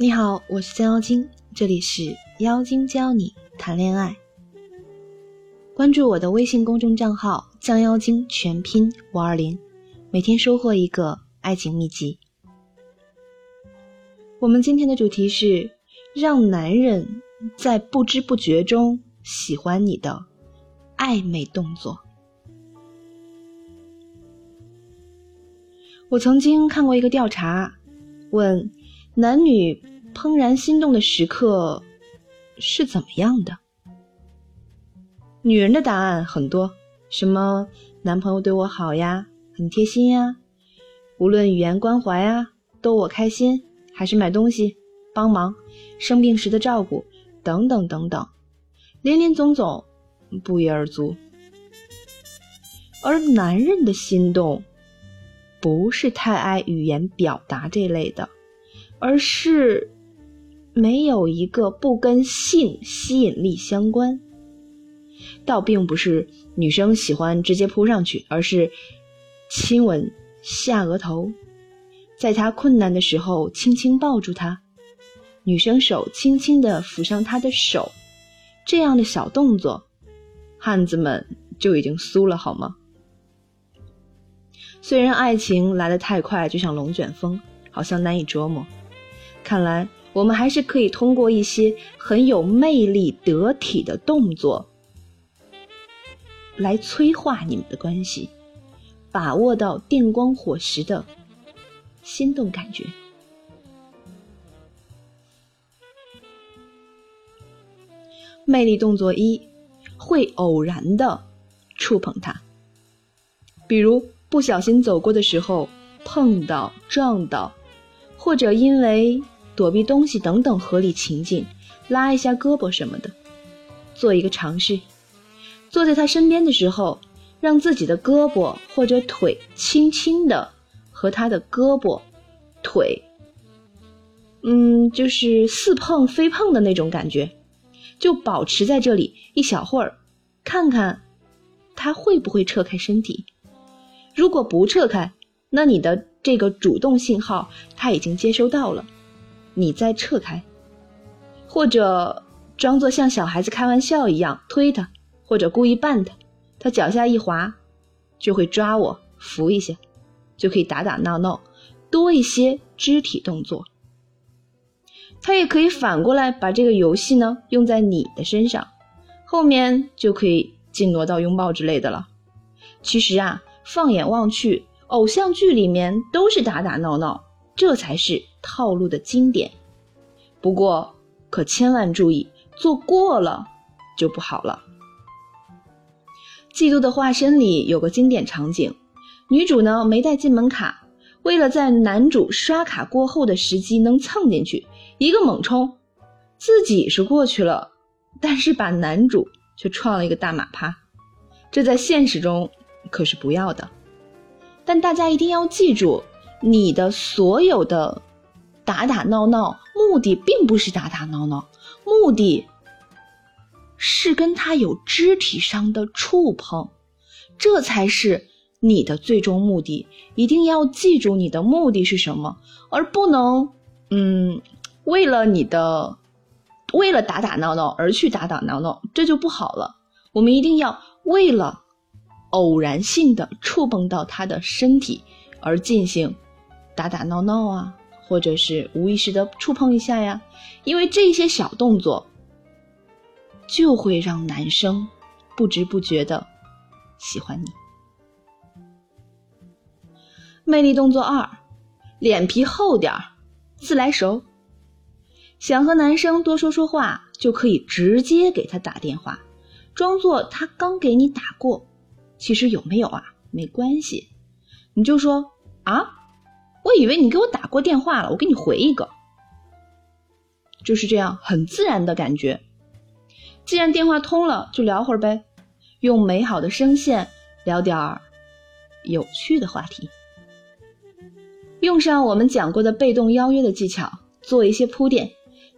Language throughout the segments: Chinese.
你好，我是江妖精，这里是妖精教你谈恋爱。关注我的微信公众账号“降妖精”，全拼五二零，每天收获一个爱情秘籍。我们今天的主题是让男人在不知不觉中喜欢你的暧昧动作。我曾经看过一个调查，问男女怦然心动的时刻是怎么样的？女人的答案很多，什么男朋友对我好呀，很贴心呀，无论语言关怀啊，逗我开心。还是买东西、帮忙、生病时的照顾等等等等，林林总总，不一而足。而男人的心动，不是太爱语言表达这类的，而是没有一个不跟性吸引力相关。倒并不是女生喜欢直接扑上去，而是亲吻下额头。在他困难的时候，轻轻抱住他，女生手轻轻的抚上他的手，这样的小动作，汉子们就已经酥了，好吗？虽然爱情来得太快，就像龙卷风，好像难以捉摸。看来我们还是可以通过一些很有魅力、得体的动作，来催化你们的关系，把握到电光火石的。心动感觉。魅力动作一，会偶然的触碰他，比如不小心走过的时候碰到、撞到，或者因为躲避东西等等合理情境，拉一下胳膊什么的，做一个尝试。坐在他身边的时候，让自己的胳膊或者腿轻轻的。和他的胳膊、腿，嗯，就是似碰非碰的那种感觉，就保持在这里一小会儿，看看他会不会撤开身体。如果不撤开，那你的这个主动信号他已经接收到了，你再撤开，或者装作像小孩子开玩笑一样推他，或者故意绊他，他脚下一滑，就会抓我扶一下。就可以打打闹闹，多一些肢体动作。他也可以反过来把这个游戏呢用在你的身上，后面就可以进挪到拥抱之类的了。其实啊，放眼望去，偶像剧里面都是打打闹闹，这才是套路的经典。不过可千万注意，做过了就不好了。《嫉妒的化身》里有个经典场景。女主呢没带进门卡，为了在男主刷卡过后的时机能蹭进去，一个猛冲，自己是过去了，但是把男主却撞了一个大马趴，这在现实中可是不要的。但大家一定要记住，你的所有的打打闹闹，目的并不是打打闹闹，目的是跟他有肢体上的触碰，这才是。你的最终目的一定要记住，你的目的是什么，而不能，嗯，为了你的，为了打打闹闹而去打打闹闹，这就不好了。我们一定要为了偶然性的触碰到他的身体而进行打打闹闹啊，或者是无意识的触碰一下呀，因为这些小动作就会让男生不知不觉的喜欢你。魅力动作二，脸皮厚点儿，自来熟。想和男生多说说话，就可以直接给他打电话，装作他刚给你打过。其实有没有啊，没关系，你就说啊，我以为你给我打过电话了，我给你回一个，就是这样，很自然的感觉。既然电话通了，就聊会儿呗，用美好的声线聊点儿有趣的话题。用上我们讲过的被动邀约的技巧，做一些铺垫，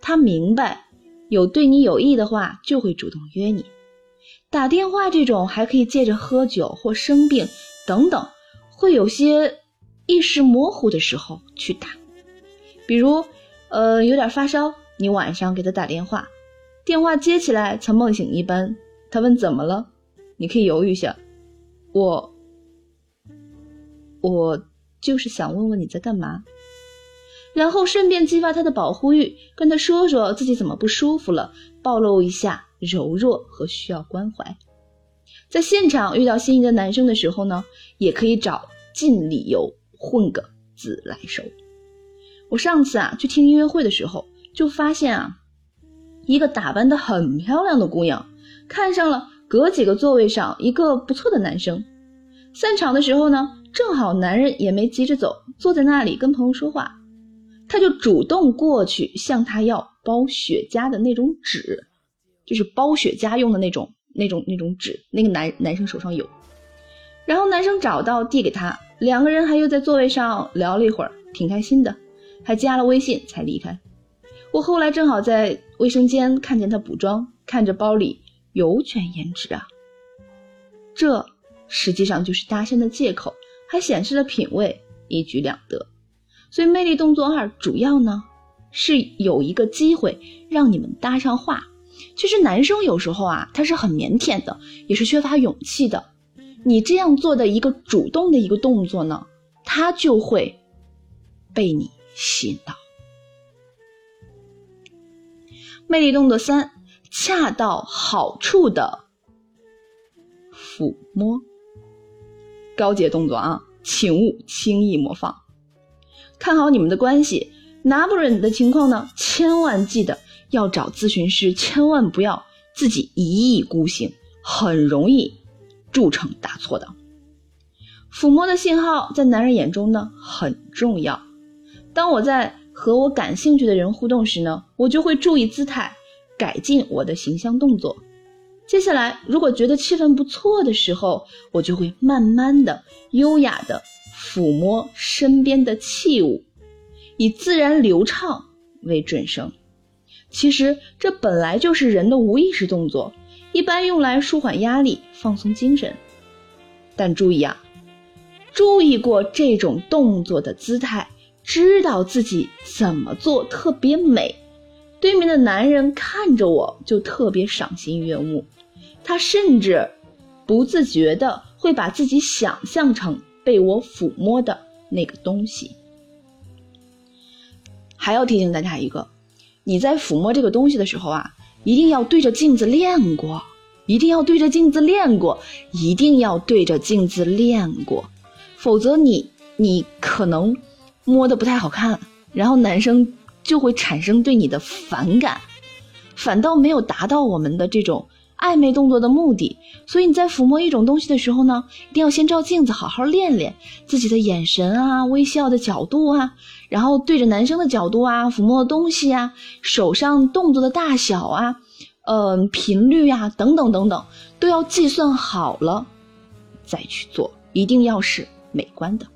他明白有对你有益的话，就会主动约你。打电话这种还可以借着喝酒或生病等等，会有些意识模糊的时候去打。比如呃，有点发烧，你晚上给他打电话，电话接起来像梦醒一般，他问怎么了，你可以犹豫一下，我，我就是想问问你在干嘛，然后顺便激发他的保护欲，跟他说说自己怎么不舒服了，暴露一下柔弱和需要关怀。在现场遇到心仪的男生的时候呢，也可以找尽理由混个自来熟。我上次啊去听音乐会的时候，就发现啊，一个打扮的很漂亮的姑娘，看上了隔几个座位上一个不错的男生。散场的时候呢，正好男人也没急着走，坐在那里跟朋友说话，她就主动过去向他要包雪茄的那种纸，就是包雪茄用的那种。那种那种纸，那个男男生手上有，然后男生找到递给他，两个人还又在座位上聊了一会儿，挺开心的，还加了微信才离开。我后来正好在卫生间看见他补妆，看着包里有卷胭脂啊，这实际上就是搭讪的借口，还显示了品味，一举两得。所以魅力动作二主要呢是有一个机会让你们搭上话。其实男生有时候啊，他是很腼腆的，也是缺乏勇气的。你这样做的一个主动的一个动作呢，他就会被你吸引到。魅力动作三：恰到好处的抚摸。高阶动作啊，请勿轻易模仿。看好你们的关系，拿不准的情况呢，千万记得。要找咨询师，千万不要自己一意孤行，很容易铸成大错的。抚摸的信号在男人眼中呢很重要。当我在和我感兴趣的人互动时呢，我就会注意姿态，改进我的形象动作。接下来，如果觉得气氛不错的时候，我就会慢慢的、优雅的抚摸身边的器物，以自然流畅为准绳。其实这本来就是人的无意识动作，一般用来舒缓压力、放松精神。但注意啊，注意过这种动作的姿态，知道自己怎么做特别美。对面的男人看着我就特别赏心悦目，他甚至不自觉的会把自己想象成被我抚摸的那个东西。还要提醒大家一个。你在抚摸这个东西的时候啊，一定要对着镜子练过，一定要对着镜子练过，一定要对着镜子练过，否则你你可能摸的不太好看，然后男生就会产生对你的反感，反倒没有达到我们的这种。暧昧动作的目的，所以你在抚摸一种东西的时候呢，一定要先照镜子好好练练自己的眼神啊、微笑的角度啊，然后对着男生的角度啊，抚摸的东西啊，手上动作的大小啊，嗯，频率啊，等等等等，都要计算好了再去做，一定要是美观的。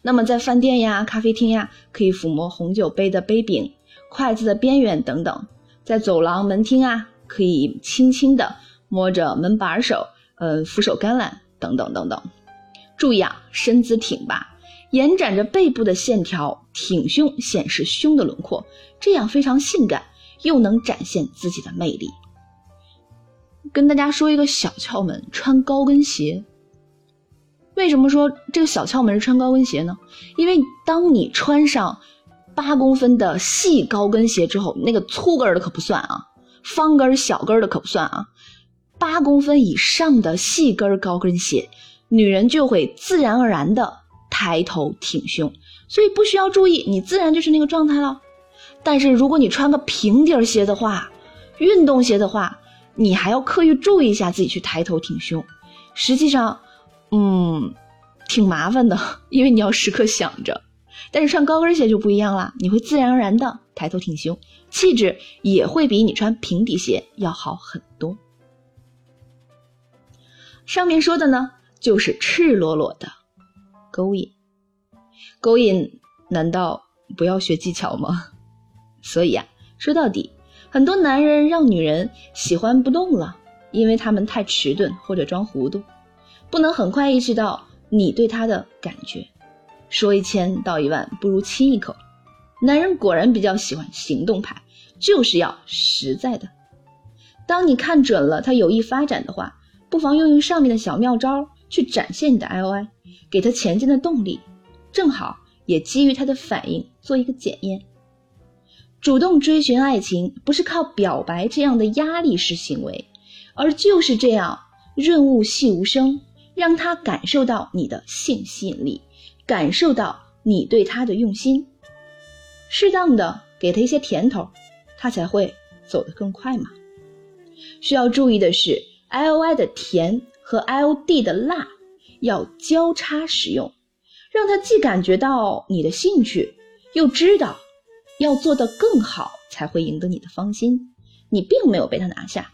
那么在饭店呀、咖啡厅呀，可以抚摸红酒杯的杯柄、筷子的边缘等等，在走廊、门厅啊。可以轻轻的摸着门把手，呃，扶手橄榄等等等等。注意啊，身姿挺拔，延展着背部的线条，挺胸显示胸的轮廓，这样非常性感，又能展现自己的魅力。跟大家说一个小窍门：穿高跟鞋。为什么说这个小窍门是穿高跟鞋呢？因为当你穿上八公分的细高跟鞋之后，那个粗跟的可不算啊。方跟小跟的可不算啊，八公分以上的细跟高跟鞋，女人就会自然而然的抬头挺胸，所以不需要注意，你自然就是那个状态了。但是如果你穿个平底鞋的话，运动鞋的话，你还要刻意注意一下自己去抬头挺胸，实际上，嗯，挺麻烦的，因为你要时刻想着。但是穿高跟鞋就不一样了，你会自然而然的抬头挺胸。气质也会比你穿平底鞋要好很多。上面说的呢，就是赤裸裸的勾引，勾引难道不要学技巧吗？所以呀，说到底，很多男人让女人喜欢不动了，因为他们太迟钝或者装糊涂，不能很快意识到你对他的感觉。说一千道一万，不如亲一口。男人果然比较喜欢行动派，就是要实在的。当你看准了他有意发展的话，不妨用用上面的小妙招去展现你的 I O I，给他前进的动力，正好也基于他的反应做一个检验。主动追寻爱情不是靠表白这样的压力式行为，而就是这样润物细无声，让他感受到你的性吸引力，感受到你对他的用心，适当的给他一些甜头，他才会走得更快嘛。需要注意的是，I O I 的甜和 I O D 的辣要交叉使用，让他既感觉到你的兴趣，又知道要做得更好才会赢得你的芳心。你并没有被他拿下。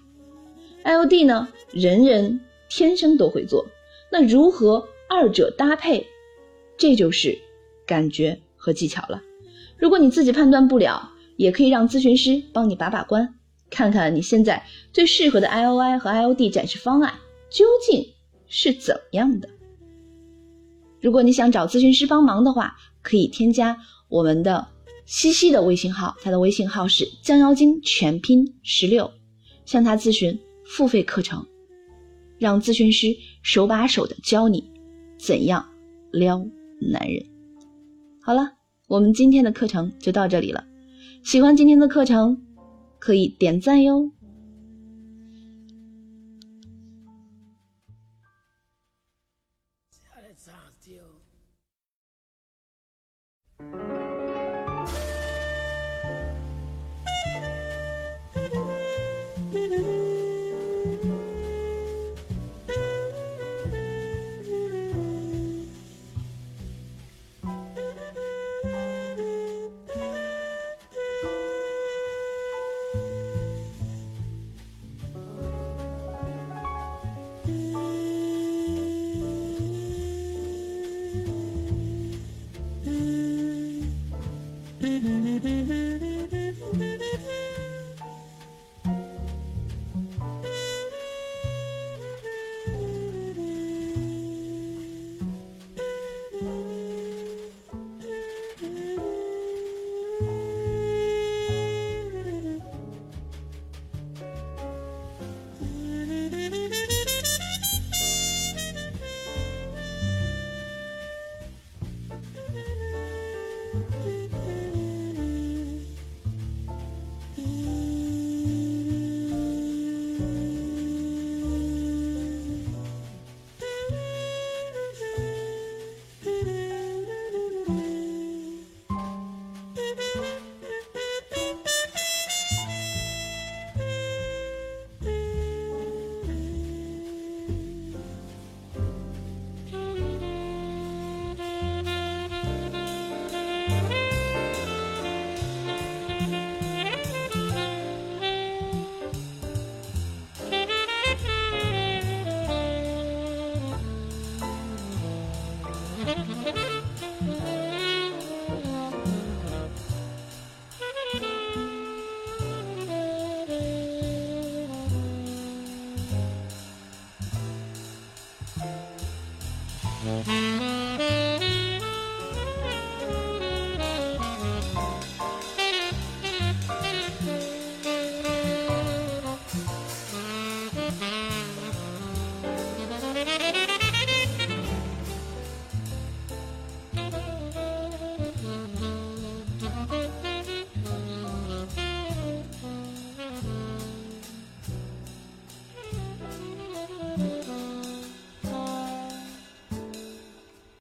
I O D 呢，人人天生都会做，那如何二者搭配，这就是感觉和技巧了。如果你自己判断不了，也可以让咨询师帮你把把关。看看你现在最适合的 I O I 和 I O D 展示方案究竟是怎么样的。如果你想找咨询师帮忙的话，可以添加我们的西西的微信号，他的微信号是降妖精全拼十六，向他咨询付费课程，让咨询师手把手的教你怎样撩男人。好了，我们今天的课程就到这里了，喜欢今天的课程。可以点赞哟。